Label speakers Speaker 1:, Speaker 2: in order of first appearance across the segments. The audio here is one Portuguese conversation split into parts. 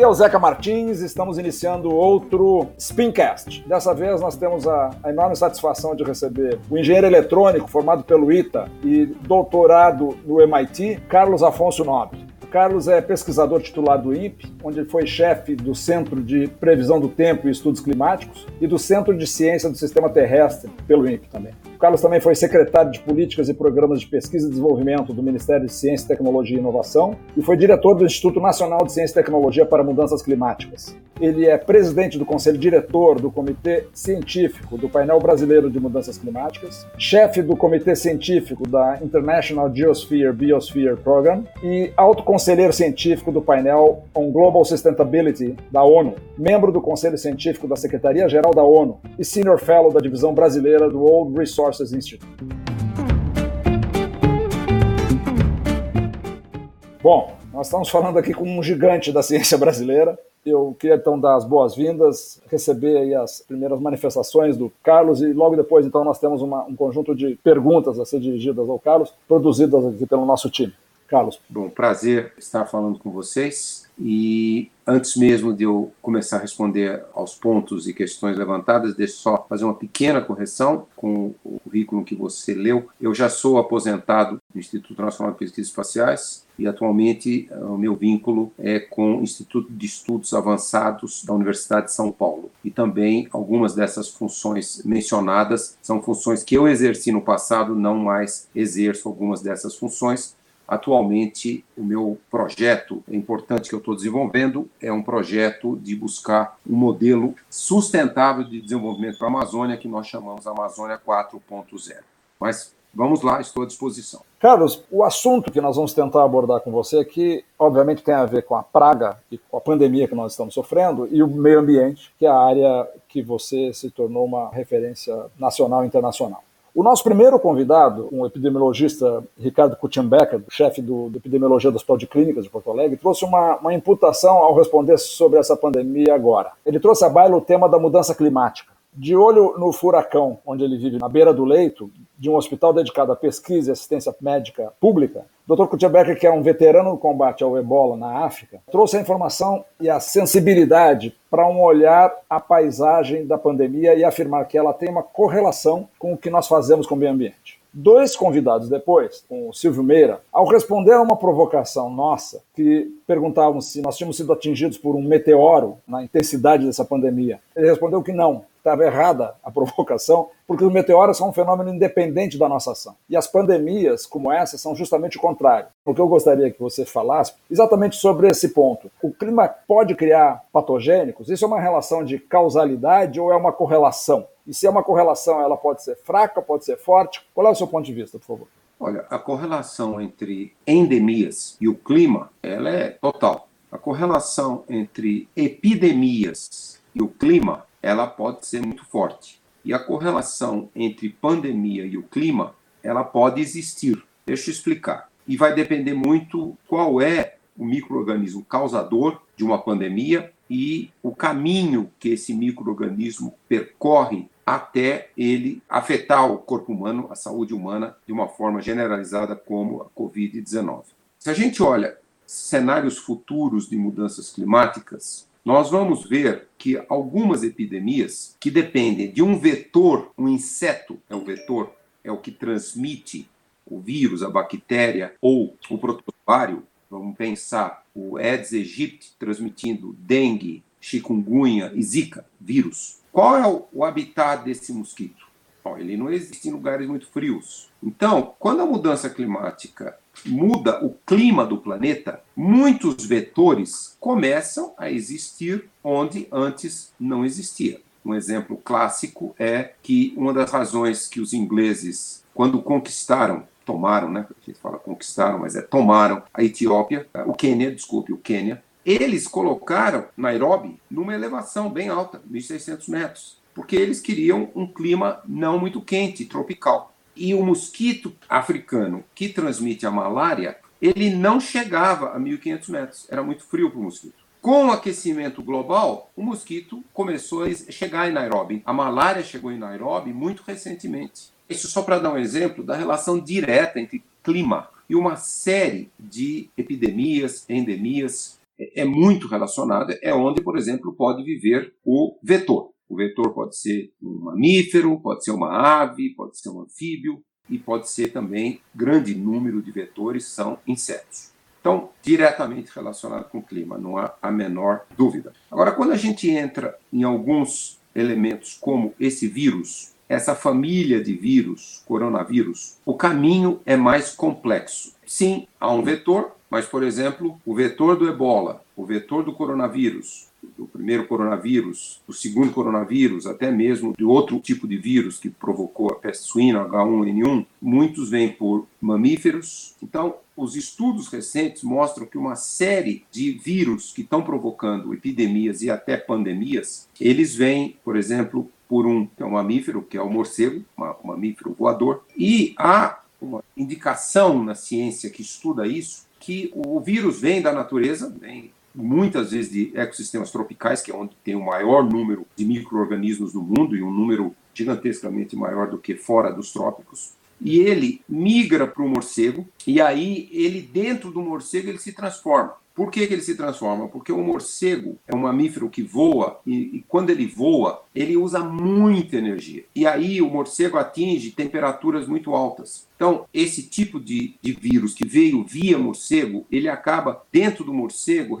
Speaker 1: Aqui é o Zeca Martins, estamos iniciando outro Spincast. Dessa vez nós temos a, a, enorme satisfação de receber o engenheiro eletrônico formado pelo ITA e doutorado no MIT, Carlos Afonso Nobre. Carlos é pesquisador titular do INPE, onde foi chefe do Centro de Previsão do Tempo e Estudos Climáticos e do Centro de Ciência do Sistema Terrestre, pelo INPE também. Carlos também foi secretário de Políticas e Programas de Pesquisa e Desenvolvimento do Ministério de Ciência, Tecnologia e Inovação e foi diretor do Instituto Nacional de Ciência e Tecnologia para Mudanças Climáticas. Ele é presidente do Conselho Diretor do Comitê Científico do Painel Brasileiro de Mudanças Climáticas, chefe do Comitê Científico da International Geosphere Biosphere Program e autoconselheiro científico do painel On Global Sustainability da ONU, membro do Conselho Científico da Secretaria-Geral da ONU e Senior Fellow da Divisão Brasileira do World Resources Institute. Bom, nós estamos falando aqui com um gigante da ciência brasileira, eu queria então dar as boas-vindas, receber as primeiras manifestações do Carlos e logo depois então nós temos uma, um conjunto de perguntas a ser dirigidas ao Carlos, produzidas aqui pelo nosso time. Carlos.
Speaker 2: Bom, prazer estar falando com vocês. E antes mesmo de eu começar a responder aos pontos e questões levantadas, deixe só fazer uma pequena correção com o currículo que você leu. Eu já sou aposentado do Instituto Nacional de Pesquisas Espaciais e atualmente o meu vínculo é com o Instituto de Estudos Avançados da Universidade de São Paulo. E também algumas dessas funções mencionadas são funções que eu exerci no passado, não mais exerço algumas dessas funções, Atualmente, o meu projeto importante que eu estou desenvolvendo é um projeto de buscar um modelo sustentável de desenvolvimento para a Amazônia, que nós chamamos Amazônia 4.0. Mas vamos lá, estou à disposição.
Speaker 1: Carlos, o assunto que nós vamos tentar abordar com você aqui, obviamente, tem a ver com a praga e com a pandemia que nós estamos sofrendo e o meio ambiente, que é a área que você se tornou uma referência nacional e internacional. O nosso primeiro convidado, um epidemiologista, Ricardo Kutchenbecker, chefe do, do Epidemiologia do Hospital de Clínicas de Porto Alegre, trouxe uma, uma imputação ao responder sobre essa pandemia agora. Ele trouxe a baila o tema da mudança climática. De olho no furacão, onde ele vive na beira do leito, de um hospital dedicado à pesquisa e assistência médica pública, Dr. Kutchebecker, que é um veterano no combate ao ebola na África, trouxe a informação e a sensibilidade para um olhar à paisagem da pandemia e afirmar que ela tem uma correlação com o que nós fazemos com o meio ambiente. Dois convidados depois, com o Silvio Meira, ao responder a uma provocação nossa, que perguntavam se nós tínhamos sido atingidos por um meteoro na intensidade dessa pandemia, ele respondeu que não, estava errada a provocação, porque os meteoros são um fenômeno independente da nossa ação. E as pandemias, como essa, são justamente o contrário. O que eu gostaria que você falasse exatamente sobre esse ponto. O clima pode criar patogênicos? Isso é uma relação de causalidade ou é uma correlação? E se é uma correlação, ela pode ser fraca, pode ser forte? Qual é o seu ponto de vista, por favor?
Speaker 2: Olha, a correlação entre endemias e o clima, ela é total. A correlação entre epidemias e o clima ela pode ser muito forte. E a correlação entre pandemia e o clima, ela pode existir. Deixa eu explicar. E vai depender muito qual é o microorganismo causador de uma pandemia e o caminho que esse microorganismo percorre até ele afetar o corpo humano, a saúde humana, de uma forma generalizada, como a Covid-19. Se a gente olha cenários futuros de mudanças climáticas, nós vamos ver que algumas epidemias que dependem de um vetor, um inseto é o vetor, é o que transmite o vírus, a bactéria ou o protozoário. Vamos pensar o Aedes aegypti transmitindo dengue, chikungunya e zika, vírus. Qual é o habitat desse mosquito? Bom, ele não existe em lugares muito frios. Então, quando a mudança climática muda o clima do planeta, muitos vetores começam a existir onde antes não existia. Um exemplo clássico é que uma das razões que os ingleses, quando conquistaram, tomaram, né? A gente fala conquistaram, mas é tomaram a Etiópia, o Quênia, desculpe, o Quênia, eles colocaram Nairobi numa elevação bem alta, 1.600 metros, porque eles queriam um clima não muito quente, tropical. E o mosquito africano que transmite a malária, ele não chegava a 1.500 metros, era muito frio para o mosquito. Com o aquecimento global, o mosquito começou a chegar em Nairobi. A malária chegou em Nairobi muito recentemente. Isso só para dar um exemplo da relação direta entre clima e uma série de epidemias, endemias. é muito relacionada, é onde, por exemplo, pode viver o vetor. O vetor pode ser um mamífero, pode ser uma ave, pode ser um anfíbio e pode ser também grande número de vetores são insetos. Então, diretamente relacionado com o clima, não há a menor dúvida. Agora, quando a gente entra em alguns elementos como esse vírus, essa família de vírus, coronavírus, o caminho é mais complexo. Sim, há um vetor, mas, por exemplo, o vetor do ebola, o vetor do coronavírus, do primeiro coronavírus, do segundo coronavírus, até mesmo de outro tipo de vírus que provocou a peste suína, H1N1, muitos vêm por mamíferos. Então, os estudos recentes mostram que uma série de vírus que estão provocando epidemias e até pandemias, eles vêm, por exemplo, por um, que é um mamífero, que é o morcego, um mamífero voador, e há uma indicação na ciência que estuda isso, que o vírus vem da natureza, vem muitas vezes de ecossistemas tropicais, que é onde tem o maior número de micro-organismos no mundo e um número gigantescamente maior do que fora dos trópicos. E ele migra para o morcego, e aí ele, dentro do morcego, ele se transforma. Por que, que ele se transforma? Porque o morcego é um mamífero que voa e, e, quando ele voa, ele usa muita energia. E aí o morcego atinge temperaturas muito altas. Então, esse tipo de, de vírus que veio via morcego, ele acaba dentro do morcego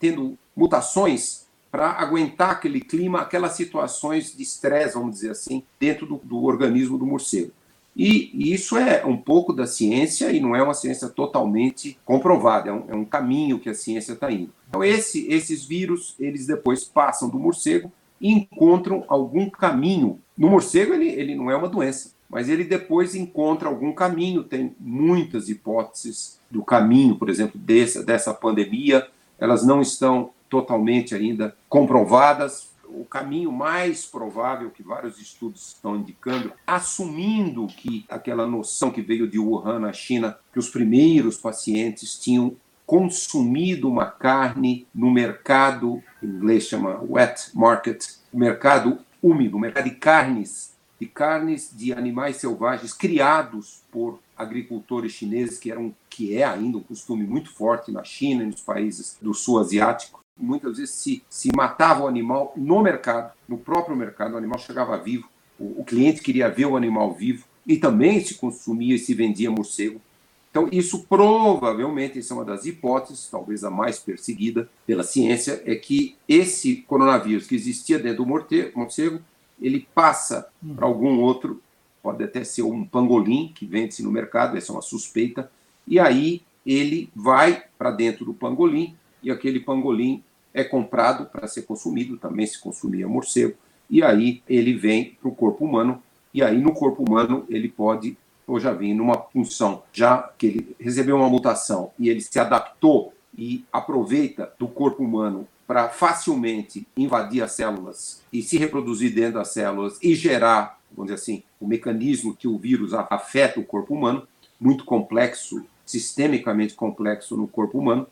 Speaker 2: tendo mutações para aguentar aquele clima, aquelas situações de estresse, vamos dizer assim, dentro do, do organismo do morcego. E, isso é um pouco da ciência e não é uma ciência totalmente comprovada, é um, é um caminho que a ciência está indo. Então, esse, esses vírus, eles depois passam do morcego e encontram algum caminho. No morcego, ele, ele não é uma doença, mas ele depois encontra algum caminho. Tem muitas hipóteses do caminho, por exemplo, dessa, dessa pandemia. Elas não estão totalmente ainda comprovadas, o caminho mais provável que vários estudos estão indicando, assumindo que aquela noção que veio de Wuhan, na China, que os primeiros pacientes tinham consumido uma carne no mercado, em inglês chama wet market, mercado úmido, mercado de carnes, de carnes de animais selvagens criados por agricultores chineses, que eram que é ainda um costume muito forte na China e nos países do sul asiático muitas vezes se, se matava o animal no mercado, no próprio mercado, o animal chegava vivo, o, o cliente queria ver o animal vivo e também se consumia e se vendia morcego. Então, isso provavelmente, essa é uma das hipóteses, talvez a mais perseguida pela ciência, é que esse coronavírus que existia dentro do morcego, ele passa para algum outro, pode até ser um pangolim que vende-se no mercado, essa é uma suspeita, e aí ele vai para dentro do pangolim e aquele pangolim é comprado para ser consumido, também se consumia morcego, e aí ele vem para o corpo humano, e aí no corpo humano ele pode, ou já vem numa função, já que ele recebeu uma mutação e ele se adaptou e aproveita do corpo humano para facilmente invadir as células e se reproduzir dentro das células e gerar, vamos dizer assim, o mecanismo que o vírus afeta o corpo humano, muito complexo, sistemicamente complexo no corpo humano,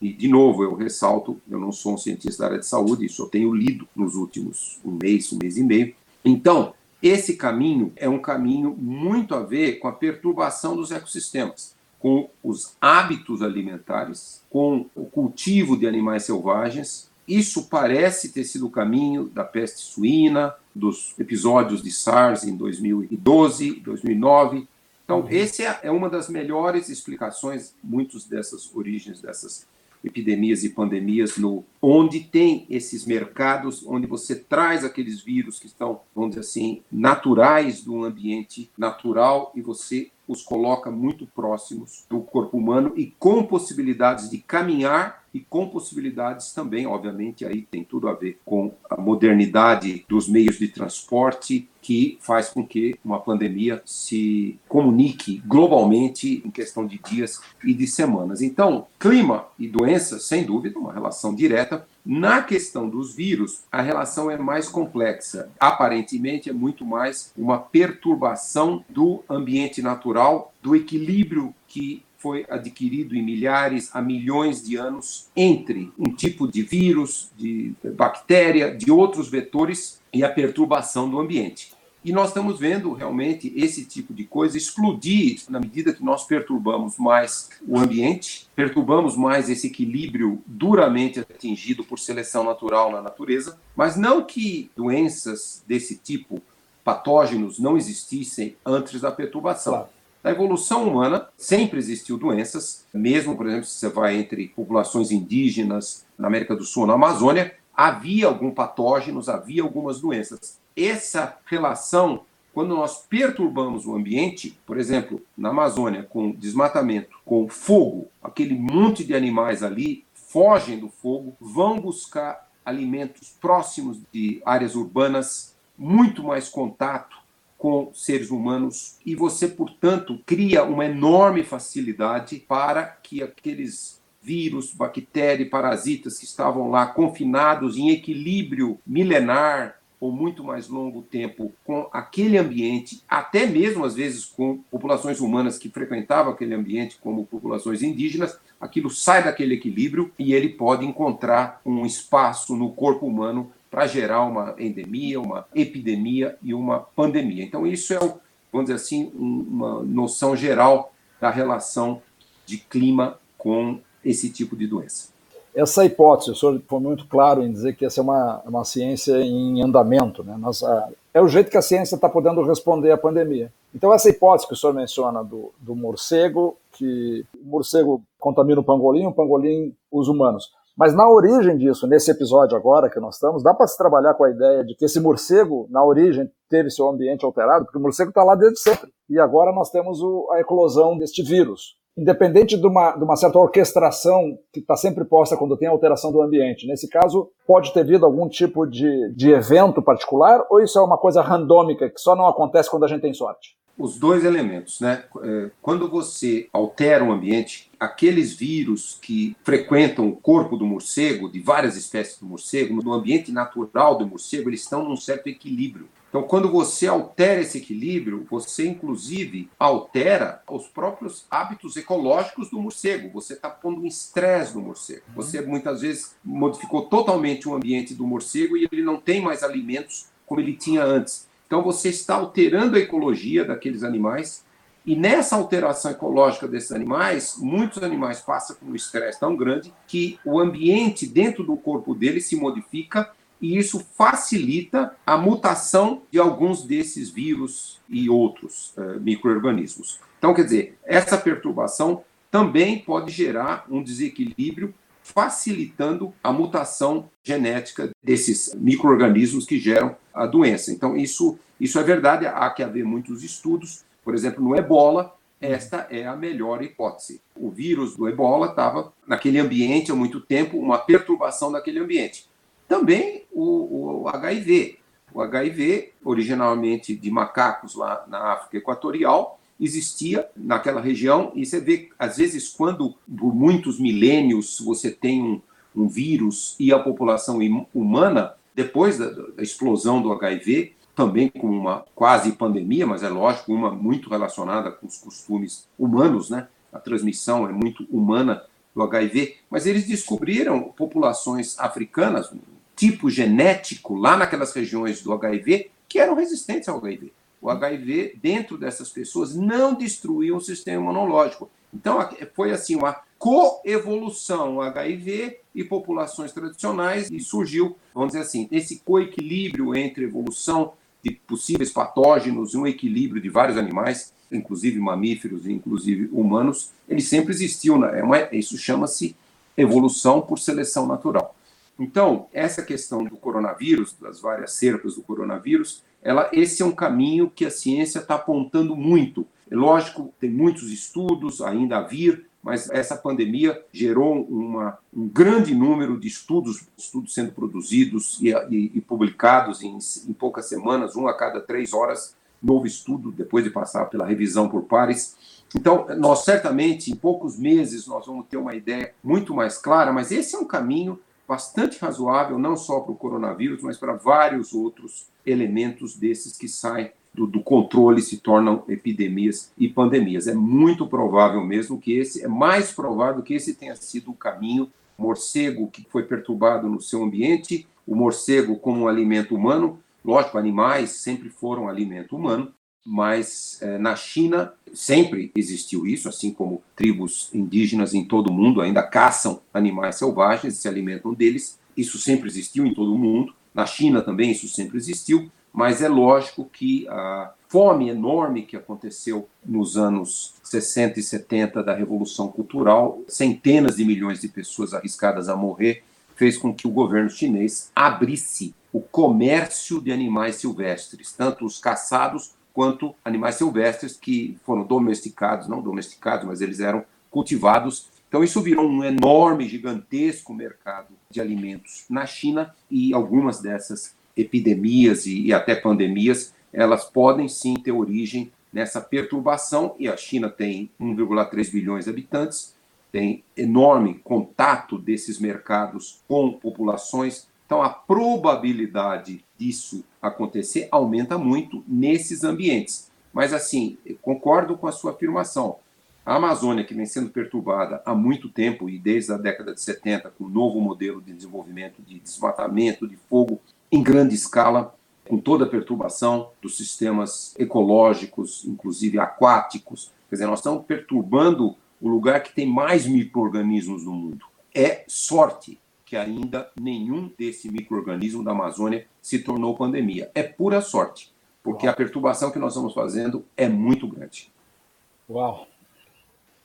Speaker 2: e, de novo, eu ressalto, eu não sou um cientista da área de saúde, isso eu tenho lido nos últimos um mês, um mês e meio. Então, esse caminho é um caminho muito a ver com a perturbação dos ecossistemas, com os hábitos alimentares, com o cultivo de animais selvagens. Isso parece ter sido o caminho da peste suína, dos episódios de SARS em 2012, 2009. Então, essa é, é uma das melhores explicações, muitas dessas origens dessas epidemias e pandemias no onde tem esses mercados, onde você traz aqueles vírus que estão, vamos dizer assim, naturais do ambiente natural e você os coloca muito próximos do corpo humano e com possibilidades de caminhar e com possibilidades também, obviamente, aí tem tudo a ver com a modernidade dos meios de transporte, que faz com que uma pandemia se comunique globalmente em questão de dias e de semanas. Então, clima e doença, sem dúvida, uma relação direta. Na questão dos vírus, a relação é mais complexa. Aparentemente, é muito mais uma perturbação do ambiente natural, do equilíbrio que foi adquirido em milhares a milhões de anos entre um tipo de vírus, de bactéria, de outros vetores e a perturbação do ambiente. E nós estamos vendo realmente esse tipo de coisa explodir na medida que nós perturbamos mais o ambiente, perturbamos mais esse equilíbrio duramente atingido por seleção natural na natureza, mas não que doenças desse tipo, patógenos, não existissem antes da perturbação. Claro. Na evolução humana, sempre existiu doenças, mesmo, por exemplo, se você vai entre populações indígenas na América do Sul, na Amazônia, havia alguns patógenos, havia algumas doenças. Essa relação, quando nós perturbamos o ambiente, por exemplo, na Amazônia, com desmatamento, com fogo, aquele monte de animais ali fogem do fogo, vão buscar alimentos próximos de áreas urbanas, muito mais contato com seres humanos e você, portanto, cria uma enorme facilidade para que aqueles vírus, bactérias, parasitas que estavam lá confinados em equilíbrio milenar ou muito mais longo tempo com aquele ambiente, até mesmo às vezes com populações humanas que frequentavam aquele ambiente, como populações indígenas, aquilo sai daquele equilíbrio e ele pode encontrar um espaço no corpo humano para gerar uma endemia, uma epidemia e uma pandemia. Então, isso é, vamos dizer assim, uma noção geral da relação de clima com esse tipo de doença.
Speaker 1: Essa hipótese, o senhor foi muito claro em dizer que essa é uma, uma ciência em andamento. Né? Nós, a, é o jeito que a ciência está podendo responder à pandemia. Então, essa hipótese que o senhor menciona do, do morcego, que o morcego contamina o pangolim, o pangolim os humanos. Mas na origem disso, nesse episódio agora que nós estamos, dá para se trabalhar com a ideia de que esse morcego, na origem, teve seu ambiente alterado, porque o morcego está lá desde sempre. E agora nós temos o, a eclosão deste vírus independente de uma, de uma certa orquestração que está sempre posta quando tem alteração do ambiente. Nesse caso, pode ter havido algum tipo de, de evento particular ou isso é uma coisa randômica que só não acontece quando a gente tem sorte?
Speaker 2: Os dois elementos, né? É, quando você altera o ambiente, aqueles vírus que frequentam o corpo do morcego, de várias espécies do morcego, no ambiente natural do morcego, eles estão num certo equilíbrio. Então, quando você altera esse equilíbrio, você inclusive altera os próprios hábitos ecológicos do morcego. Você está pondo um estresse no morcego. Uhum. Você muitas vezes modificou totalmente o ambiente do morcego e ele não tem mais alimentos como ele tinha antes. Então, você está alterando a ecologia daqueles animais. E nessa alteração ecológica desses animais, muitos animais passam por um estresse tão grande que o ambiente dentro do corpo deles se modifica e isso facilita a mutação de alguns desses vírus e outros uh, microorganismos. Então, quer dizer, essa perturbação também pode gerar um desequilíbrio, facilitando a mutação genética desses microorganismos que geram a doença. Então, isso, isso é verdade, há que haver muitos estudos. Por exemplo, no ebola, esta é a melhor hipótese. O vírus do ebola estava naquele ambiente há muito tempo, uma perturbação daquele ambiente. Também o, o HIV. O HIV, originalmente de macacos lá na África Equatorial, existia naquela região e você vê, às vezes, quando por muitos milênios você tem um, um vírus e a população humana, depois da, da, explosão do HIV, também com uma quase pandemia, mas é lógico, uma muito relacionada com os costumes humanos, né? A transmissão é muito humana do HIV, mas eles descobriram populações africanas, tipo genético lá naquelas regiões do HIV que eram resistentes ao HIV. O HIV, dentro dessas pessoas, não destruía o sistema imunológico. Então, foi assim uma coevolução HIV e populações tradicionais e surgiu, vamos dizer assim, esse coequilíbrio entre evolução de possíveis patógenos e um equilíbrio de vários animais, inclusive mamíferos e inclusive humanos, ele sempre existiu. Né? É isso chama-se evolução por seleção natural. Então, essa questão do coronavírus, das várias cepas do coronavírus, ela, esse é um caminho que a ciência está apontando muito. É lógico, tem muitos estudos ainda a vir, mas essa pandemia gerou uma, um grande número de estudos, estudos sendo produzidos e, e, e publicados em, em, poucas semanas, um a cada três horas, novo estudo, depois de passar pela revisão por pares. Então, nós certamente, em poucos meses, nós vamos ter uma ideia muito mais clara, mas esse é um caminho bastante razoável, não só para o coronavírus, mas para vários outros elementos desses que saem do, do, controle se tornam epidemias e pandemias. É muito provável mesmo que esse, é mais provável que esse tenha sido o caminho. Morcego que foi perturbado no seu ambiente, o morcego como um alimento humano, Lógico, animais sempre foram alimento humano, mas eh, na China sempre existiu isso, assim como tribos indígenas em todo o mundo ainda caçam animais selvagens e se alimentam deles. Isso sempre existiu em todo o mundo. Na China também isso sempre existiu, mas é lógico que a fome enorme que aconteceu nos anos 60 e 70 da Revolução Cultural, centenas de milhões de pessoas arriscadas a morrer, fez com que o governo chinês abrisse o comércio de animais silvestres, tanto os caçados quanto animais silvestres que foram domesticados, não domesticados, mas eles eram cultivados. Então isso virou um enorme, gigantesco mercado de alimentos na China e algumas dessas epidemias e, e até pandemias, elas podem sim ter origem nessa perturbação e a China tem 1,3 bilhões de habitantes, tem enorme contato desses mercados com populações então, a probabilidade disso acontecer aumenta muito nesses ambientes. Mas, assim, concordo com a sua afirmação. A Amazônia, que vem sendo perturbada há muito tempo e desde a década de 70, com um novo modelo de desenvolvimento de desmatamento, de fogo em grande escala, com toda a perturbação dos sistemas ecológicos, inclusive aquáticos. Quer dizer, nós estamos perturbando o lugar que tem mais micro-organismos no mundo. É sorte que ainda nenhum desse microorganismo da Amazônia se tornou pandemia. É pura sorte, porque Uau. a perturbação que nós estamos fazendo é muito grande.
Speaker 1: Uau!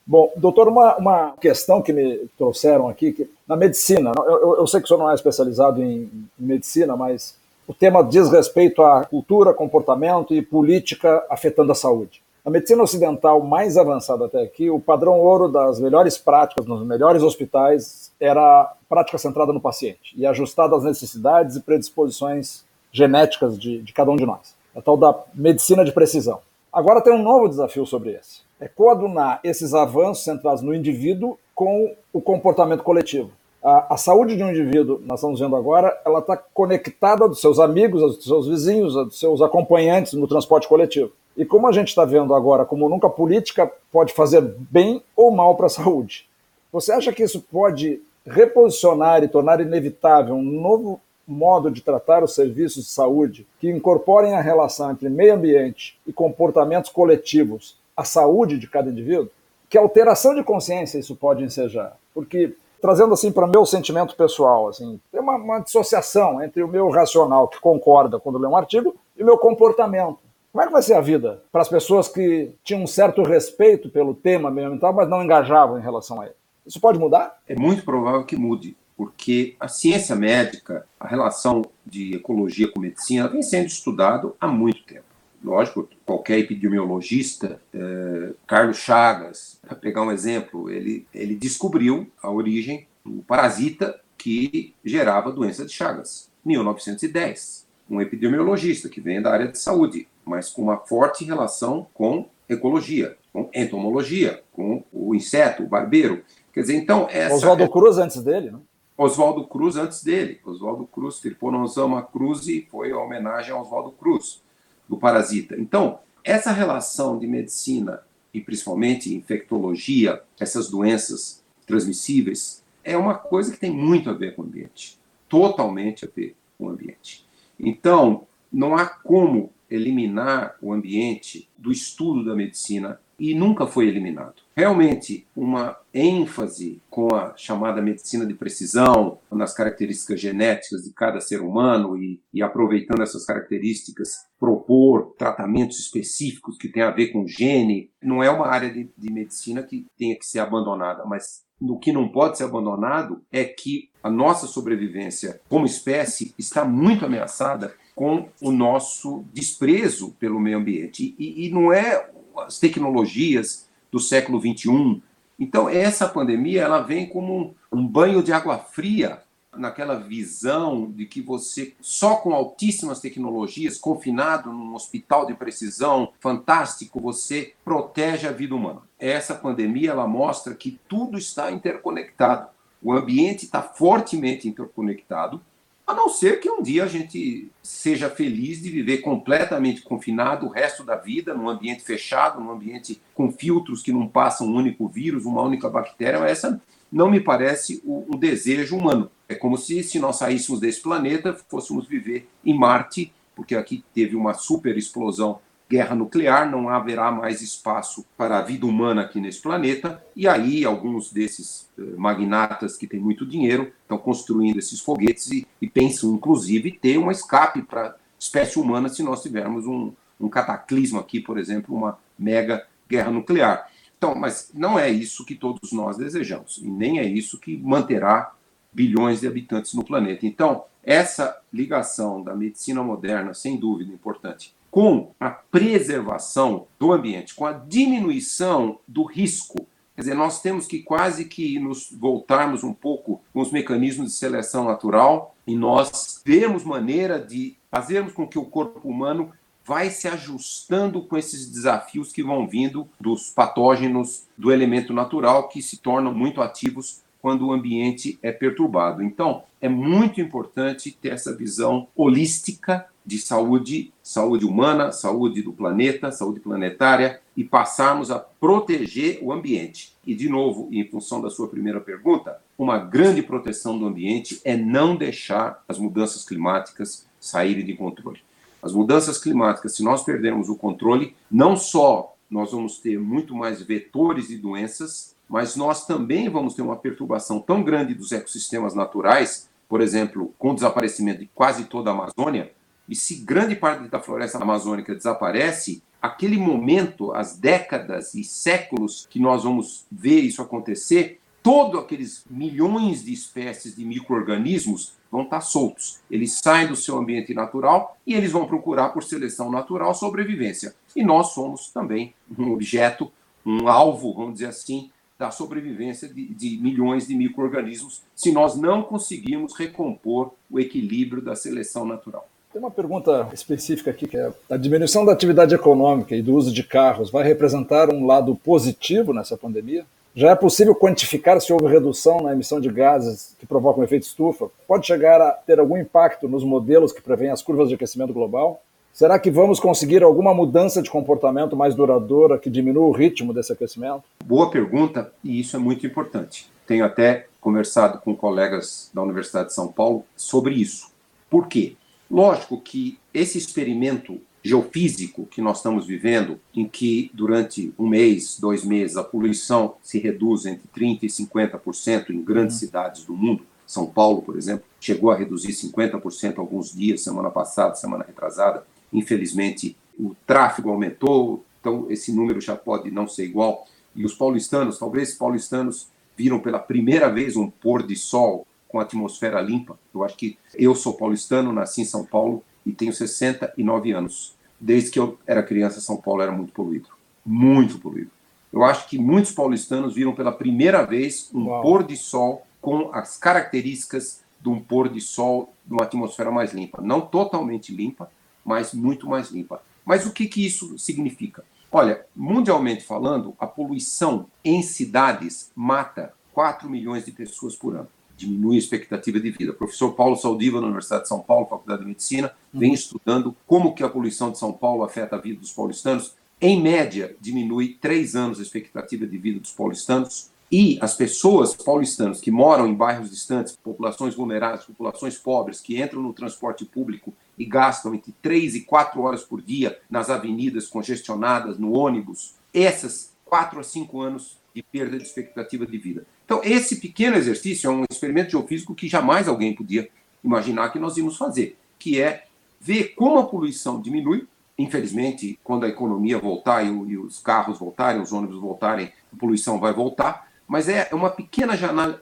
Speaker 1: Bom, doutor, uma, uma questão que me trouxeram aqui, que na medicina, eu, eu sei que o senhor não é especializado em, em medicina, mas o tema diz respeito à cultura, comportamento e política afetando a saúde. Na medicina ocidental mais avançada até aqui, o padrão ouro das melhores práticas nos melhores hospitais era prática centrada no paciente e ajustada às necessidades e predisposições genéticas de, de cada um de nós. A tal da medicina de precisão. Agora tem um novo desafio sobre esse. É coadunar esses avanços centrados no indivíduo com o comportamento coletivo. A, a, saúde de um indivíduo, nós estamos vendo agora, ela está conectada dos seus amigos, dos seus vizinhos, dos seus acompanhantes no transporte coletivo. E como a gente está vendo agora, como nunca a política pode fazer bem ou mal para a saúde, você acha que isso pode reposicionar e tornar inevitável um novo modo de tratar os serviços de saúde que incorporem a relação entre meio ambiente e comportamentos coletivos à saúde de cada indivíduo? Que alteração de consciência isso pode ensejar? Porque trazendo assim para meu sentimento pessoal, assim, tem uma, uma, dissociação entre o meu racional que concorda quando lê um artigo e o meu comportamento. Como é que vai ser a vida para as pessoas que tinham um certo respeito pelo tema ambiental, mas não engajavam em relação a ele? Isso pode mudar?
Speaker 2: É muito provável que mude, porque a ciência médica, a relação de ecologia com medicina, vem sendo estudado há muito tempo. Lógico, qualquer epidemiologista, é, Carlos Chagas, para pegar um exemplo, ele, ele descobriu a origem do parasita que gerava a doença de Chagas, em 1910. Um epidemiologista que vem da área de saúde mas com uma forte relação com ecologia, com entomologia, com o inseto, o barbeiro. Quer dizer, então essa
Speaker 1: Oswaldo é... Cruz antes dele, né?
Speaker 2: Oswaldo Cruz antes dele. Oswaldo Cruz, Triponosama Cruzi, foi a homenagem a Oswaldo Cruz, do parasita. Então, essa relação de medicina e principalmente infectologia, essas doenças transmissíveis, é uma coisa que tem muito a ver com o ambiente. Totalmente a ver com o ambiente. Então, não há como eliminar o ambiente do estudo da medicina e nunca foi eliminado. Realmente, uma ênfase com a chamada medicina de precisão, nas características genéticas de cada ser humano e, e aproveitando essas características, propor tratamentos específicos que têm a ver com gene, não é uma área de, de medicina que tenha que ser abandonada, mas o que não pode ser abandonado é que a nossa sobrevivência como espécie está muito ameaçada com o nosso desprezo pelo meio ambiente. E, e não é as tecnologias do século XXI. Então, essa pandemia ela vem como um, um banho de água fria naquela visão de que você, só com altíssimas tecnologias, confinado num hospital de precisão fantástico, você protege a vida humana. Essa pandemia ela mostra que tudo está interconectado. O ambiente está fortemente interconectado a não ser que um dia a gente seja feliz de viver completamente confinado o resto da vida, num ambiente fechado, num ambiente com filtros que não passam um único vírus, uma única bactéria. Essa não me parece o, o desejo humano. É como se, se nós saíssemos desse planeta, fôssemos viver em Marte porque aqui teve uma super explosão guerra nuclear, não haverá mais espaço para a vida humana aqui nesse planeta. E aí, alguns desses eh, magnatas que têm muito dinheiro estão construindo esses foguetes e, e pensam, inclusive, ter um escape para a espécie humana se nós tivermos um, um cataclismo aqui, por exemplo, uma mega guerra nuclear. Então, mas não é isso que todos nós desejamos, e nem é isso que manterá bilhões de habitantes no planeta. Então, essa ligação da medicina moderna, sem dúvida importante, com a preservação do ambiente, com a diminuição do risco. Quer dizer, nós temos que quase que nos voltarmos um pouco com os mecanismos de seleção natural e nós vermos maneira de fazermos com que o corpo humano vai se ajustando com esses desafios que vão vindo dos patógenos do elemento natural que se tornam muito ativos quando o ambiente é perturbado. Então, é muito importante ter essa visão holística de saúde, saúde humana, saúde do planeta, saúde planetária e passarmos a proteger o ambiente. E, de novo, em função da sua primeira pergunta, uma grande proteção do ambiente é não deixar as mudanças climáticas saírem de controle. As mudanças climáticas, se nós perdermos o controle, não só nós vamos ter muito mais vetores de doenças, mas nós também vamos ter uma perturbação tão grande dos ecossistemas naturais, por exemplo, com o desaparecimento de quase toda a Amazônia, e se grande parte da floresta amazônica desaparece, aquele momento, as décadas e séculos que nós vamos ver isso acontecer, todos aqueles milhões de espécies de micro-organismos vão estar soltos. Eles saem do seu ambiente natural e eles vão procurar, por seleção natural, sobrevivência. E nós somos também um objeto, um alvo, vamos dizer assim, da sobrevivência de, de milhões de micro-organismos se nós não conseguirmos recompor o equilíbrio da seleção natural.
Speaker 1: Tem uma pergunta específica aqui, que é a diminuição da atividade econômica e do uso de carros vai representar um lado positivo nessa pandemia? Já é possível quantificar se houve redução na emissão de gases que provocam efeito estufa? Pode chegar a ter algum impacto nos modelos que prevêem as curvas de aquecimento global? Será que vamos conseguir alguma mudança de comportamento mais duradoura que diminua o ritmo desse aquecimento?
Speaker 2: Boa pergunta, e isso é muito importante. Tenho até conversado com colegas da Universidade de São Paulo sobre isso. Por quê? Lógico que esse experimento geofísico que nós estamos vivendo, em que durante um mês, dois meses, a poluição se reduz entre 30% e 50% em grandes uhum. cidades do mundo, São Paulo, por exemplo, chegou a reduzir 50% alguns dias, semana passada, semana retrasada, Infelizmente, o tráfego aumentou, então esse número já pode não ser igual. E os paulistanos, talvez paulistanos viram pela primeira vez um pôr de sol com atmosfera limpa. Eu acho que eu sou paulistano, nasci em São Paulo e tenho 69 anos. Desde que eu era criança, São Paulo era muito poluído. Muito poluído. Eu acho que muitos paulistanos viram pela primeira vez um Uau. pôr de sol com as características de um pôr de sol de uma atmosfera mais limpa. Não totalmente limpa, mas muito mais limpa. Mas o que, que isso significa? Olha, mundialmente falando, a poluição em cidades mata 4 milhões de pessoas por ano. Diminui a expectativa de vida. O professor Paulo Saldiva, na Universidade de São Paulo, Faculdade de Medicina, vem uhum. estudando como que a poluição de São Paulo afeta a vida dos paulistanos. Em média, diminui 3 anos a expectativa de vida dos paulistanos. E as pessoas paulistanas que moram em bairros distantes, populações vulneráveis, populações pobres, que entram no transporte público e gastam entre 3 e 4 horas por dia nas avenidas congestionadas, no ônibus, essas 4 a 5 anos de perda de expectativa de vida. Então, esse pequeno exercício é um experimento geofísico que jamais alguém podia imaginar que nós íamos fazer, que é ver como a poluição diminui. Infelizmente, quando a economia voltar e, os carros voltarem, os ônibus voltarem, a poluição vai voltar, mas é uma pequena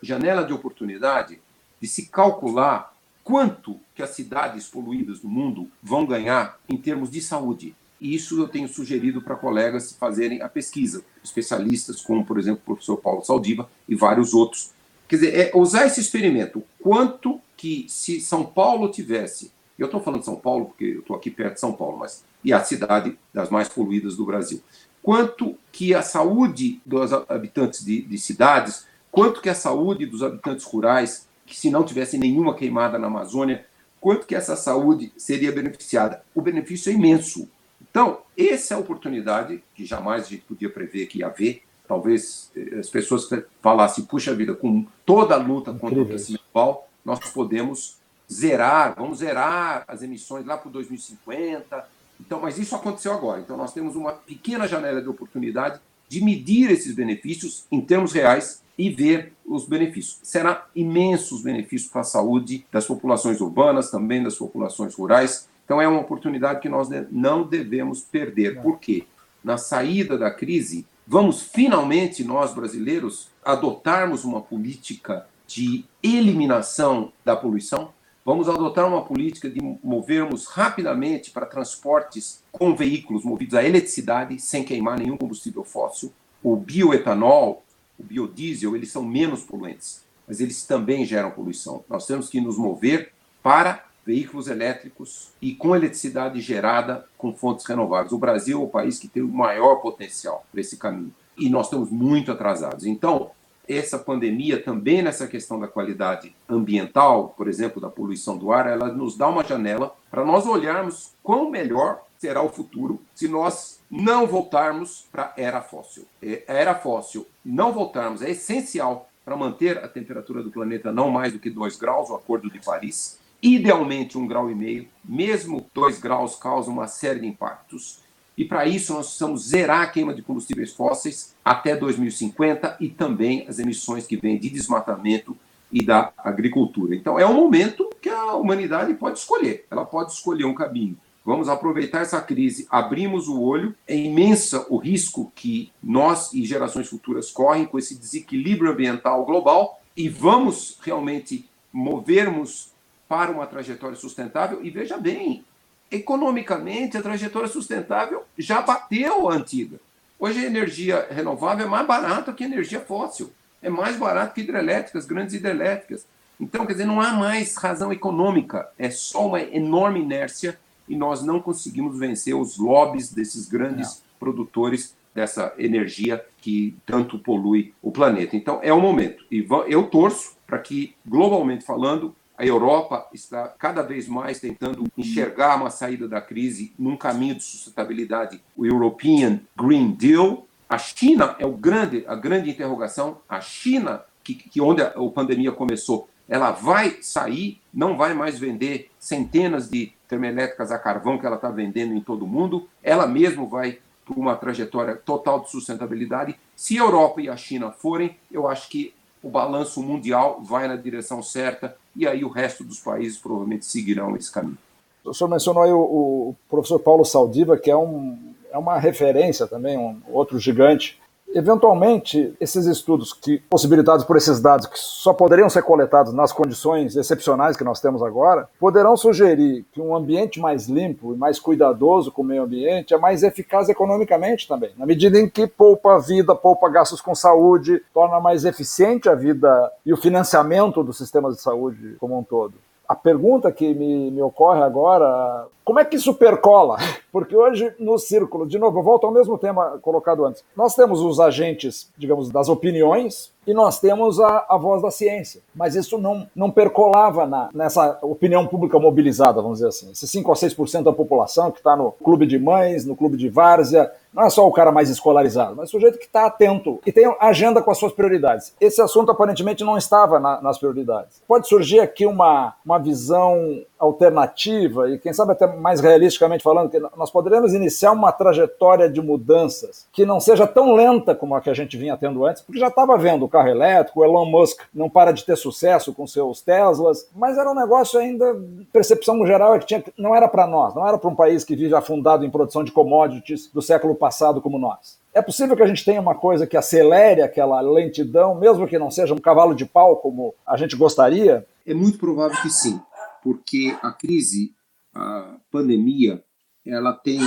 Speaker 2: janela de oportunidade de se calcular quanto que as cidades poluídas do mundo vão ganhar em termos de saúde. E isso eu tenho sugerido para colegas fazerem a pesquisa, especialistas como, por exemplo, o professor Paulo Saldiva e vários outros. Quer dizer, é usar esse experimento, quanto que se São Paulo tivesse, eu estou falando de São Paulo porque eu estou aqui perto de São Paulo, mas e a cidade das mais poluídas do Brasil, quanto que a saúde dos habitantes de, de cidades, quanto que a saúde dos habitantes rurais que se não tivesse nenhuma queimada na Amazônia, quanto que essa saúde seria beneficiada? O benefício é imenso. Então, essa é a oportunidade que jamais a gente podia prever que ia haver. Talvez eh, as pessoas falassem, puxa vida, com toda a luta Incrível. contra o aquecimento global, nós podemos zerar, vamos zerar as emissões lá para 2050. Então, mas isso aconteceu agora. Então, nós temos uma pequena janela de oportunidade de medir esses benefícios em termos reais e ver os benefícios. Será imensos benefícios para a saúde das populações urbanas, também das populações rurais. Então, é uma oportunidade que nós não devemos perder. Por quê? Na saída da crise, vamos finalmente, nós brasileiros, adotarmos uma política de eliminação da poluição? Vamos adotar uma política de movermos rapidamente para transportes com veículos movidos a eletricidade, sem queimar nenhum combustível fóssil. O bioetanol, o biodiesel, eles são menos poluentes, mas eles também geram poluição. Nós temos que nos mover para veículos elétricos e com eletricidade gerada com fontes renováveis. O Brasil é o país que tem o maior potencial para esse caminho. E nós estamos muito atrasados. Então, essa pandemia também nessa questão da qualidade ambiental, por exemplo, da poluição do ar, ela nos dá uma janela para nós olharmos quão melhor será o futuro se nós não voltarmos para a era fóssil. A era fóssil, não voltarmos, é essencial para manter a temperatura do planeta não mais do que 2 graus, o Acordo de Paris. Idealmente, um grau e meio, mesmo 2 graus causa uma série de impactos. E para isso nós precisamos zerar a queima de combustíveis fósseis até 2050 e também as emissões que vêm de desmatamento e da agricultura. Então é um momento que a humanidade pode escolher. Ela pode escolher um caminho. Vamos aproveitar essa crise, abrimos o olho. É imensa o risco que nós e gerações futuras correm com esse desequilíbrio ambiental global e vamos realmente movermos para uma trajetória sustentável. E veja bem, economicamente, a trajetória sustentável já bateu a antiga. Hoje a energia renovável é mais barata que a energia fóssil. É mais barato que hidrelétricas, grandes hidrelétricas. Então, quer dizer, não há mais razão econômica, é só uma enorme inércia e nós não conseguimos vencer os lobbies desses grandes não. produtores dessa energia que tanto polui o planeta. Então, é o momento. E eu torço para que, globalmente falando, a Europa está cada vez mais tentando enxergar uma saída da crise num caminho de sustentabilidade, o European Green Deal. A China é o grande, a grande interrogação. A China, que, que onde a, a pandemia começou, ela vai sair, não vai mais vender centenas de termoelétricas a carvão que ela está vendendo em todo o mundo. Ela mesma vai por uma trajetória total de sustentabilidade. Se a Europa e a China forem, eu acho que o balanço mundial vai na direção certa e aí o resto dos países provavelmente seguirão esse caminho.
Speaker 1: O senhor mencionou aí o, o professor Paulo Saldiva, que é, um, é uma referência também, um outro gigante Eventualmente, esses estudos que possibilitados por esses dados que só poderiam ser coletados nas condições excepcionais que nós temos agora, poderão sugerir que um ambiente mais limpo e mais cuidadoso com o meio ambiente é mais eficaz economicamente também, na medida em que poupa vida, poupa gastos com saúde, torna mais eficiente a vida e o financiamento do sistema de saúde como um todo. A pergunta que me, me ocorre agora, como é que isso percola? Porque hoje, no círculo, de novo, eu volto ao mesmo tema colocado antes. Nós temos os agentes, digamos, das opiniões e nós temos a, a voz da ciência. Mas isso não, não percolava na, nessa opinião pública mobilizada, vamos dizer assim. Esses 5 a 6% da população que está no clube de mães, no clube de várzea, não é só o cara mais escolarizado, mas o sujeito que está atento e tem agenda com as suas prioridades. Esse assunto aparentemente não estava na, nas prioridades. Pode surgir aqui uma, uma visão alternativa e, quem sabe, até mais realisticamente falando, que nós poderemos iniciar uma trajetória de mudanças que não seja tão lenta como a que a gente vinha tendo antes, porque já estava vendo o carro elétrico, o Elon Musk não para de ter sucesso com seus Teslas, mas era um negócio ainda, percepção geral é que tinha, não era para nós, não era para um país que vive afundado em produção de commodities do século passado como nós. É possível que a gente tenha uma coisa que acelere aquela lentidão, mesmo que não seja um cavalo de pau como a gente gostaria?
Speaker 2: É muito provável que sim porque a crise, a pandemia, ela tem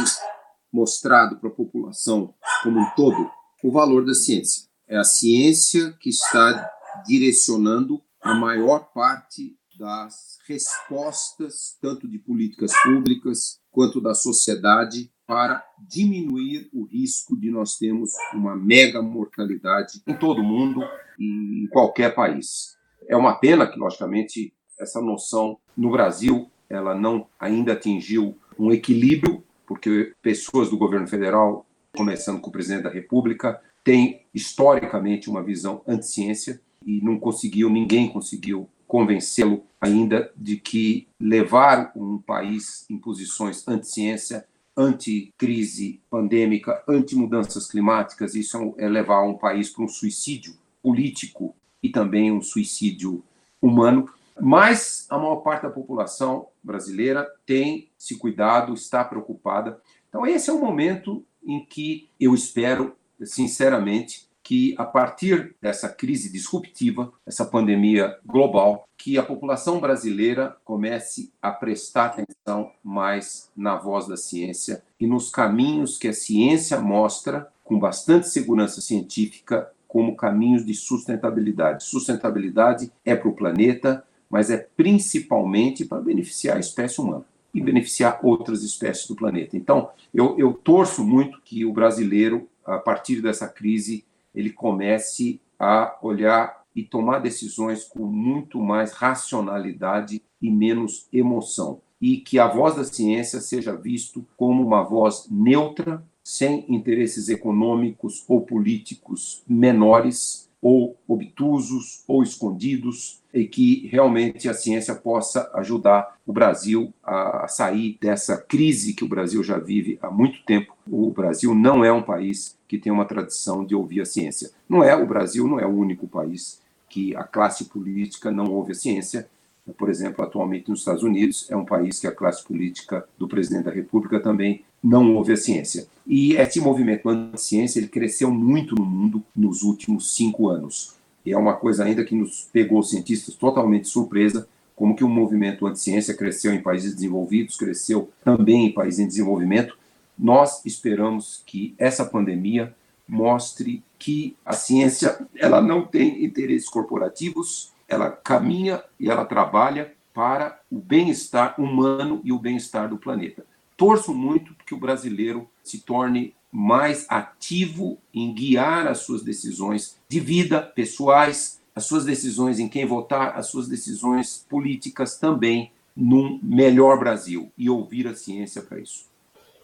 Speaker 2: mostrado para a população como um todo o valor da ciência. É a ciência que está direcionando a maior parte das respostas, tanto de políticas públicas quanto da sociedade, para diminuir o risco de nós termos uma mega mortalidade em todo o mundo e em qualquer país. É uma pena que, logicamente, essa noção no Brasil ela não ainda atingiu um equilíbrio, porque pessoas do governo federal, começando com o presidente da República, têm historicamente uma visão anti-ciência e não conseguiu, ninguém conseguiu convencê-lo ainda de que levar um país em posições anti-ciência, anti-crise pandêmica, anti-mudanças climáticas, isso é levar um país para um suicídio político e também um suicídio humano. Mas a maior parte da população brasileira tem se cuidado, está preocupada. Então, esse é o momento em que eu espero, sinceramente, que a partir dessa crise disruptiva, essa pandemia global, que a população brasileira comece a prestar atenção mais na voz da ciência e nos caminhos que a ciência mostra com bastante segurança científica como caminhos de sustentabilidade. Sustentabilidade é para o planeta, mas é principalmente para beneficiar a espécie humana e beneficiar outras espécies do planeta. Então, eu, eu torço muito que o brasileiro, a partir dessa crise, ele comece a olhar e tomar decisões com muito mais racionalidade e menos emoção. E que a voz da ciência seja visto como uma voz neutra, sem interesses econômicos ou políticos menores, ou obtusos, ou escondidos, e que realmente a ciência possa ajudar o Brasil a sair dessa crise que o Brasil já vive há muito tempo. O Brasil não é um país que tem uma tradição de ouvir a ciência. Não é o Brasil, não é o único país que a classe política não ouve a ciência. Por exemplo, atualmente nos Estados Unidos é um país que a classe política do presidente da República também não ouve a ciência. E esse movimento anti-ciência ele cresceu muito no mundo nos últimos cinco anos. E é uma coisa ainda que nos pegou cientistas totalmente surpresa, como que o movimento anti-ciência cresceu em países desenvolvidos, cresceu também em países em desenvolvimento, nós esperamos que essa pandemia mostre que a ciência ela não tem interesses corporativos, ela caminha e ela trabalha para o bem-estar humano e o bem-estar do planeta. Torço muito que o brasileiro se torne mais ativo em guiar as suas decisões de vida pessoais, as suas decisões em quem votar, as suas decisões políticas também num melhor Brasil e ouvir a ciência para isso.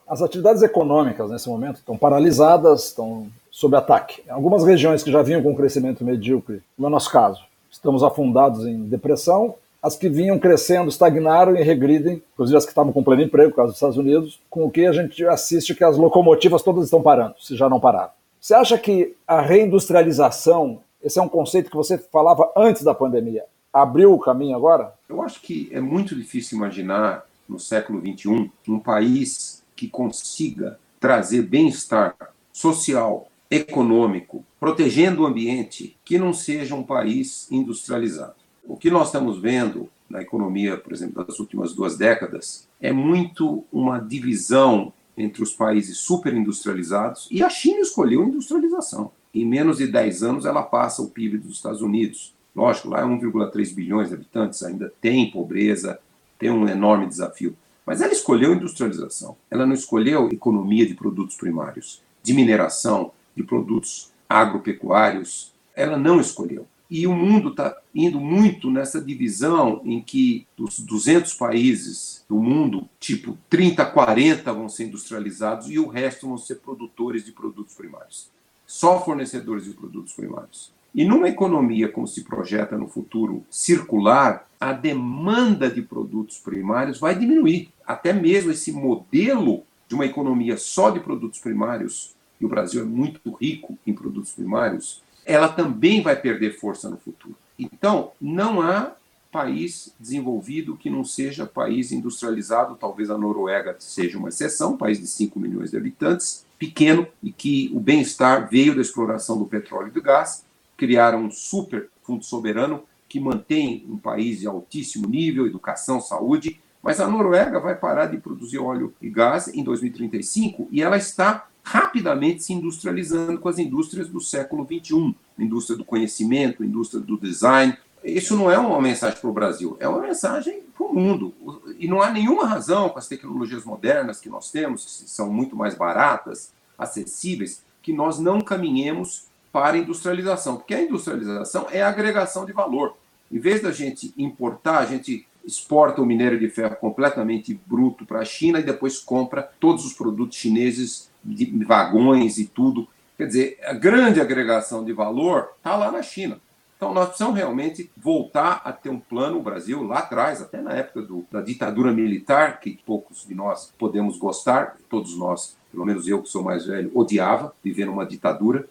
Speaker 1: As atividades econômicas nesse momento estão paralisadas, estão sob ataque. Algumas regiões que já vinham com crescimento medíocre, no nosso caso, estamos afundados em depressão. As que vinham crescendo estagnaram e regridem, inclusive as que estavam com pleno emprego, caso dos Estados Unidos, com o que a gente assiste que as locomotivas todas estão parando, se já não pararam. Você acha que a reindustrialização, esse é um conceito que você falava antes da pandemia, abriu o caminho agora?
Speaker 2: Eu acho que é muito difícil imaginar no século XXI um país que consiga trazer bem-estar social, econômico, protegendo o ambiente, que não seja um país industrializado. O que nós estamos vendo na economia, por exemplo, das últimas duas décadas, é muito uma divisão entre os países superindustrializados e a China escolheu industrialização. Em menos de 10 anos, ela passa o PIB dos Estados Unidos. Lógico, lá é 1,3 bilhões de habitantes, ainda tem pobreza, tem um enorme desafio. Mas ela escolheu industrialização. Ela não escolheu economia de produtos primários, de mineração, de produtos agropecuários. Ela não escolheu. E o mundo está indo muito nessa divisão em que dos 200 países do mundo, tipo 30, 40 vão ser industrializados e o resto vão ser produtores de produtos primários. Só fornecedores de produtos primários. E numa economia como se projeta no futuro circular, a demanda de produtos primários vai diminuir. Até mesmo esse modelo de uma economia só de produtos primários, e o Brasil é muito rico em produtos primários, ela também vai perder força no futuro. Então, não há país desenvolvido que não seja país industrializado, talvez a Noruega seja uma exceção, país de 5 milhões de habitantes, pequeno e que o bem-estar veio da exploração do petróleo e do gás, criaram um super fundo soberano que mantém um país de altíssimo nível, educação, saúde, mas a Noruega vai parar de produzir óleo e gás em 2035 e ela está rapidamente se industrializando com as indústrias do século 21, indústria do conhecimento, indústria do design. Isso não é uma mensagem para o Brasil, é uma mensagem para o mundo. E não há nenhuma razão com as tecnologias modernas que nós temos, que são muito mais baratas, acessíveis, que nós não caminhemos para a industrialização, porque a industrialização é a agregação de valor. Em vez da gente importar, a gente exporta o minério de ferro completamente bruto para a China e depois compra todos os produtos chineses, de vagões e tudo. Quer dizer, a grande agregação de valor está lá na China. Então, nós precisamos realmente voltar a ter um plano. O Brasil, lá atrás, até na época do, da ditadura militar, que poucos de nós podemos gostar, todos nós, pelo menos eu que sou mais velho, odiava viver numa ditadura.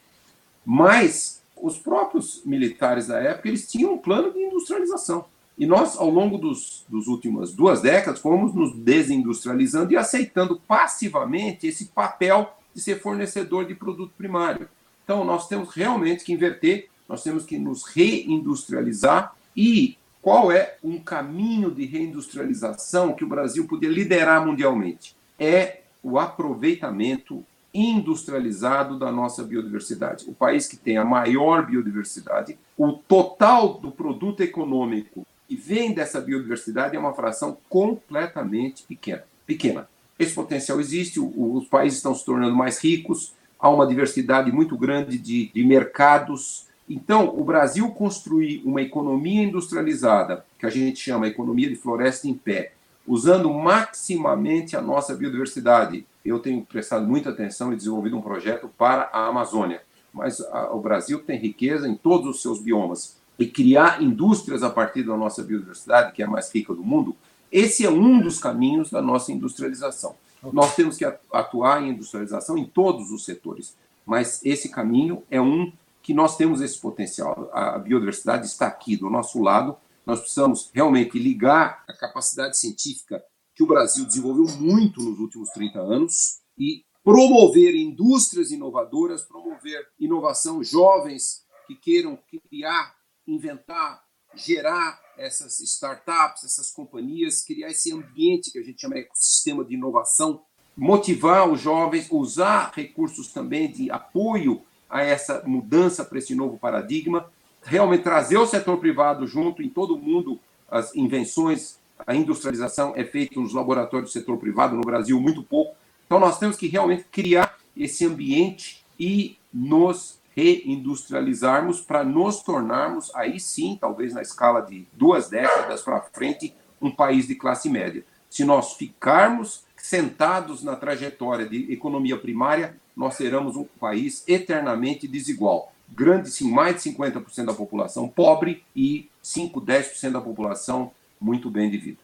Speaker 2: Mas os próprios militares da época, eles tinham um plano de industrialização. E nós, ao longo dos, dos últimas duas décadas, fomos nos desindustrializando e aceitando passivamente esse papel de ser fornecedor de produto primário. Então, nós temos realmente que inverter nós temos que nos reindustrializar e qual é um caminho de reindustrialização que o Brasil poderia liderar mundialmente? É o aproveitamento industrializado da nossa biodiversidade. O país que tem a maior biodiversidade, o total do produto econômico que vem dessa biodiversidade é uma fração completamente pequena. Pequena. Esse potencial existe, os países estão se tornando mais ricos, há uma diversidade muito grande de, de mercados, então, o Brasil construir uma economia industrializada, que a gente chama economia de floresta em pé, usando maximamente a nossa biodiversidade. Eu tenho prestado muita atenção e desenvolvido um projeto para a Amazônia, mas a, o Brasil tem riqueza em todos os seus biomas. E criar indústrias a partir da nossa biodiversidade, que é a mais rica do mundo, esse é um dos caminhos da nossa industrialização. Nós temos que atuar em industrialização em todos os setores, mas esse caminho é um que nós temos esse potencial. A biodiversidade está aqui do nosso lado. Nós precisamos realmente ligar a capacidade científica que o Brasil desenvolveu muito nos últimos 30 anos e promover indústrias inovadoras, promover inovação, jovens que queiram criar, inventar, gerar essas startups, essas companhias, criar esse ambiente que a gente chama de ecossistema de inovação, motivar os jovens, usar recursos também de apoio a essa mudança para esse novo paradigma, realmente trazer o setor privado junto em todo o mundo, as invenções, a industrialização é feita nos laboratórios do setor privado, no Brasil muito pouco. Então nós temos que realmente criar esse ambiente e nos reindustrializarmos para nos tornarmos, aí sim, talvez na escala de duas décadas para frente, um país de classe média. Se nós ficarmos sentados na trajetória de economia primária, nós seremos um país eternamente desigual. Grande, sim, mais de 50% da população pobre e 5, 10% da população muito bem de vida.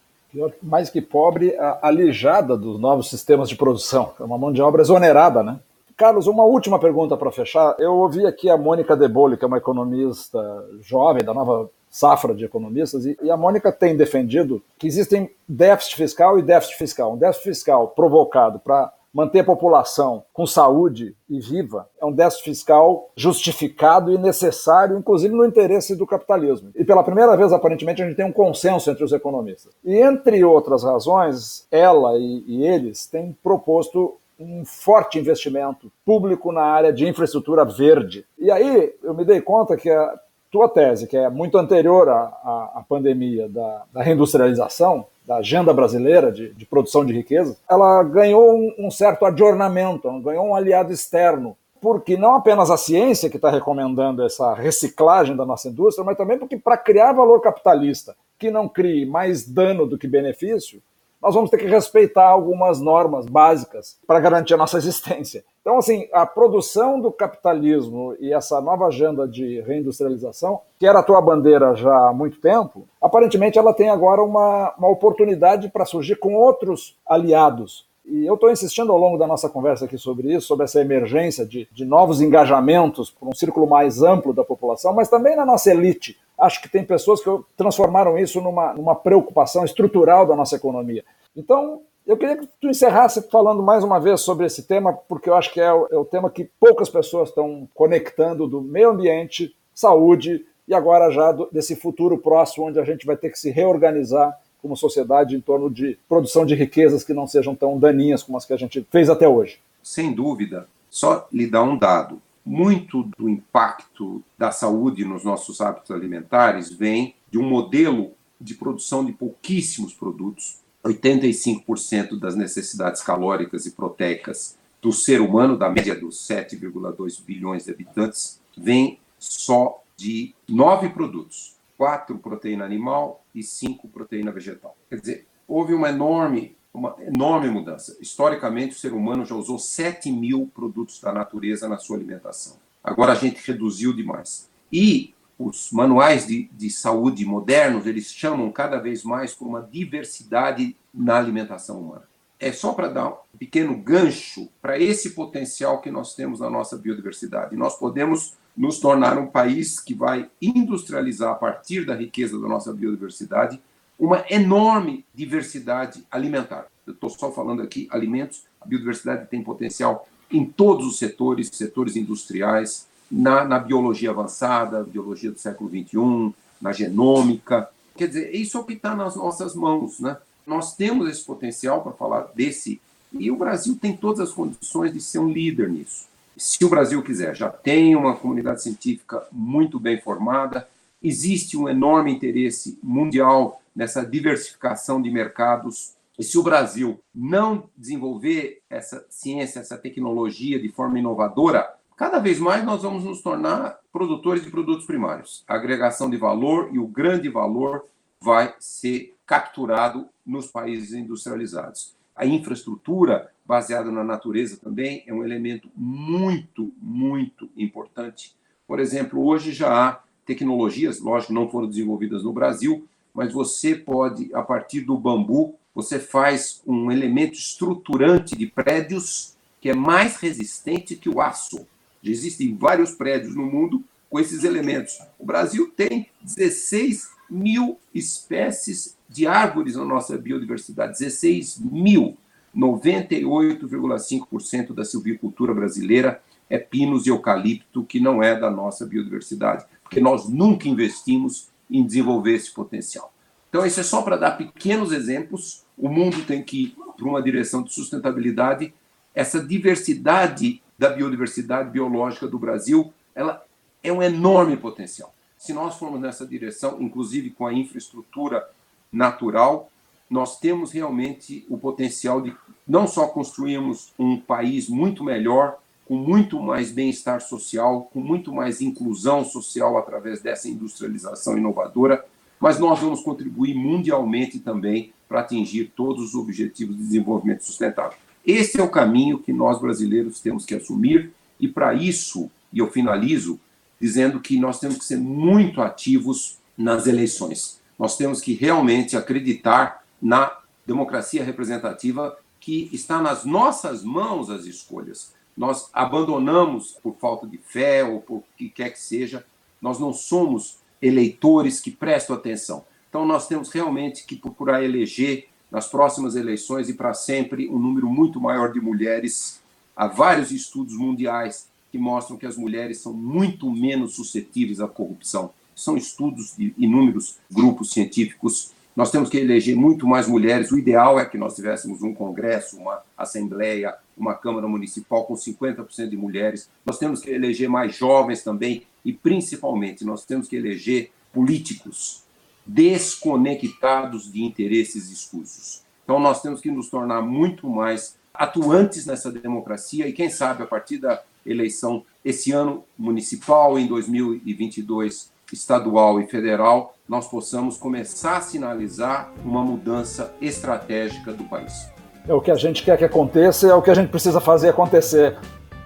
Speaker 1: Mais que pobre, alijada dos novos sistemas de produção. É uma mão de obra exonerada, né? Carlos, uma última pergunta para fechar. Eu ouvi aqui a Mônica Debole, que é uma economista jovem da nova safra de economistas, e, a Mônica tem defendido que existem déficit fiscal e déficit fiscal. Um déficit fiscal provocado para manter a população com saúde e viva é um déficit fiscal justificado e necessário, inclusive no interesse do capitalismo. E pela primeira vez, aparentemente, a gente tem um consenso entre os economistas. E entre outras razões, ela e, e eles têm proposto um forte investimento público na área de infraestrutura verde. E aí eu me dei conta que a tua tese, que é muito anterior à, à, à pandemia da, da, reindustrialização, da agenda brasileira de, de produção de riqueza, ela ganhou um, um certo adornamento, ganhou um aliado externo porque não apenas a ciência que está recomendando essa reciclagem da nossa indústria, mas também porque para criar valor capitalista que não crie mais dano do que benefício, nós vamos ter que respeitar algumas normas básicas para garantir a nossa existência. Então, assim, a produção do capitalismo e essa nova agenda de reindustrialização, que era a tua bandeira já há muito tempo, aparentemente ela tem agora uma, uma oportunidade para surgir com outros aliados. E eu estou insistindo ao longo da nossa conversa aqui sobre isso, sobre essa emergência de, de novos engajamentos por um círculo mais amplo da população, mas também na nossa elite, acho que tem pessoas que transformaram isso numa, numa preocupação estrutural da nossa economia. Então, eu queria que tu encerrasse falando mais uma vez sobre esse tema, porque eu acho que é o, é o tema que poucas pessoas estão conectando do meio ambiente, saúde e agora já do, desse futuro próximo, onde a gente vai ter que se reorganizar como sociedade em torno de produção de riquezas que não sejam tão daninhas como as que a gente fez até hoje.
Speaker 2: Sem dúvida. Só lhe dar um dado muito do impacto da saúde nos nossos hábitos alimentares vem de um modelo de produção de pouquíssimos produtos. 85% das necessidades calóricas e proteicas do ser humano, da média dos 7,2 bilhões de habitantes, vem só de nove produtos: quatro proteína animal e cinco proteína vegetal. Quer dizer, houve uma enorme uma enorme mudança. Historicamente, o ser humano já usou 7 mil produtos da natureza na sua alimentação. Agora a gente reduziu demais. E os manuais de, de saúde modernos, eles chamam cada vez mais por uma diversidade na alimentação humana. É só para dar um pequeno gancho para esse potencial que nós temos na nossa biodiversidade. Nós podemos nos tornar um país que vai industrializar a partir da riqueza da nossa biodiversidade uma enorme diversidade alimentar. Eu estou só falando aqui alimentos, a biodiversidade tem potencial em todos os setores, setores industriais, na, na biologia avançada, biologia do século XXI, na genômica. Quer dizer, isso é o que está nas nossas mãos. Né? Nós temos esse potencial para falar desse, e o Brasil tem todas as condições de ser um líder nisso. Se o Brasil quiser, já tem uma comunidade científica muito bem formada, existe um enorme interesse mundial nessa diversificação de mercados. E se o Brasil não desenvolver essa ciência, essa tecnologia de forma inovadora, cada vez mais nós vamos nos tornar produtores de produtos primários. A agregação de valor e o grande valor vai ser capturado nos países industrializados. A infraestrutura baseada na natureza também é um elemento muito, muito importante. Por exemplo, hoje já há tecnologias, lógico, não foram desenvolvidas no Brasil, mas você pode, a partir do bambu, você faz um elemento estruturante de prédios que é mais resistente que o aço. Já existem vários prédios no mundo com esses elementos. O Brasil tem 16 mil espécies de árvores na nossa biodiversidade. 16 mil. 98,5% da silvicultura brasileira é pinos e eucalipto, que não é da nossa biodiversidade, porque nós nunca investimos em desenvolver esse potencial. Então, isso é só para dar pequenos exemplos. O mundo tem que ir para uma direção de sustentabilidade. Essa diversidade da biodiversidade biológica do Brasil, ela é um enorme potencial. Se nós formos nessa direção, inclusive com a infraestrutura natural, nós temos realmente o potencial de não só construirmos um país muito melhor, com muito mais bem-estar social, com muito mais inclusão social através dessa industrialização inovadora, mas nós vamos contribuir mundialmente também para atingir todos os objetivos de desenvolvimento sustentável. Esse é o caminho que nós brasileiros temos que assumir, e para isso, e eu finalizo dizendo que nós temos que ser muito ativos nas eleições. Nós temos que realmente acreditar na democracia representativa que está nas nossas mãos as escolhas nós abandonamos por falta de fé ou por que quer que seja, nós não somos eleitores que prestam atenção. Então nós temos realmente que procurar eleger nas próximas eleições e para sempre um número muito maior de mulheres. Há vários estudos mundiais que mostram que as mulheres são muito menos suscetíveis à corrupção. São estudos de inúmeros grupos científicos nós temos que eleger muito mais mulheres. O ideal é que nós tivéssemos um congresso, uma assembleia, uma Câmara Municipal com 50% de mulheres. Nós temos que eleger mais jovens também e, principalmente, nós temos que eleger políticos desconectados de interesses escusos. Então, nós temos que nos tornar muito mais atuantes nessa democracia e, quem sabe, a partir da eleição esse ano municipal, em 2022, estadual e federal, nós possamos começar a sinalizar uma mudança estratégica do país.
Speaker 1: É o que a gente quer que aconteça, é o que a gente precisa fazer acontecer.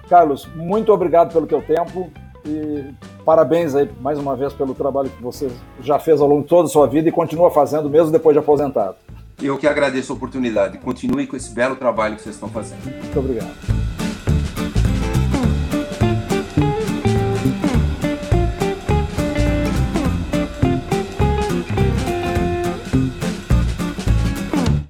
Speaker 1: Carlos, muito obrigado pelo teu tempo e parabéns aí mais uma vez pelo trabalho que você já fez ao longo de toda a sua vida e continua fazendo mesmo depois de aposentado.
Speaker 2: Eu que agradeço a oportunidade. Continue com esse belo trabalho que vocês estão fazendo.
Speaker 1: Muito obrigado.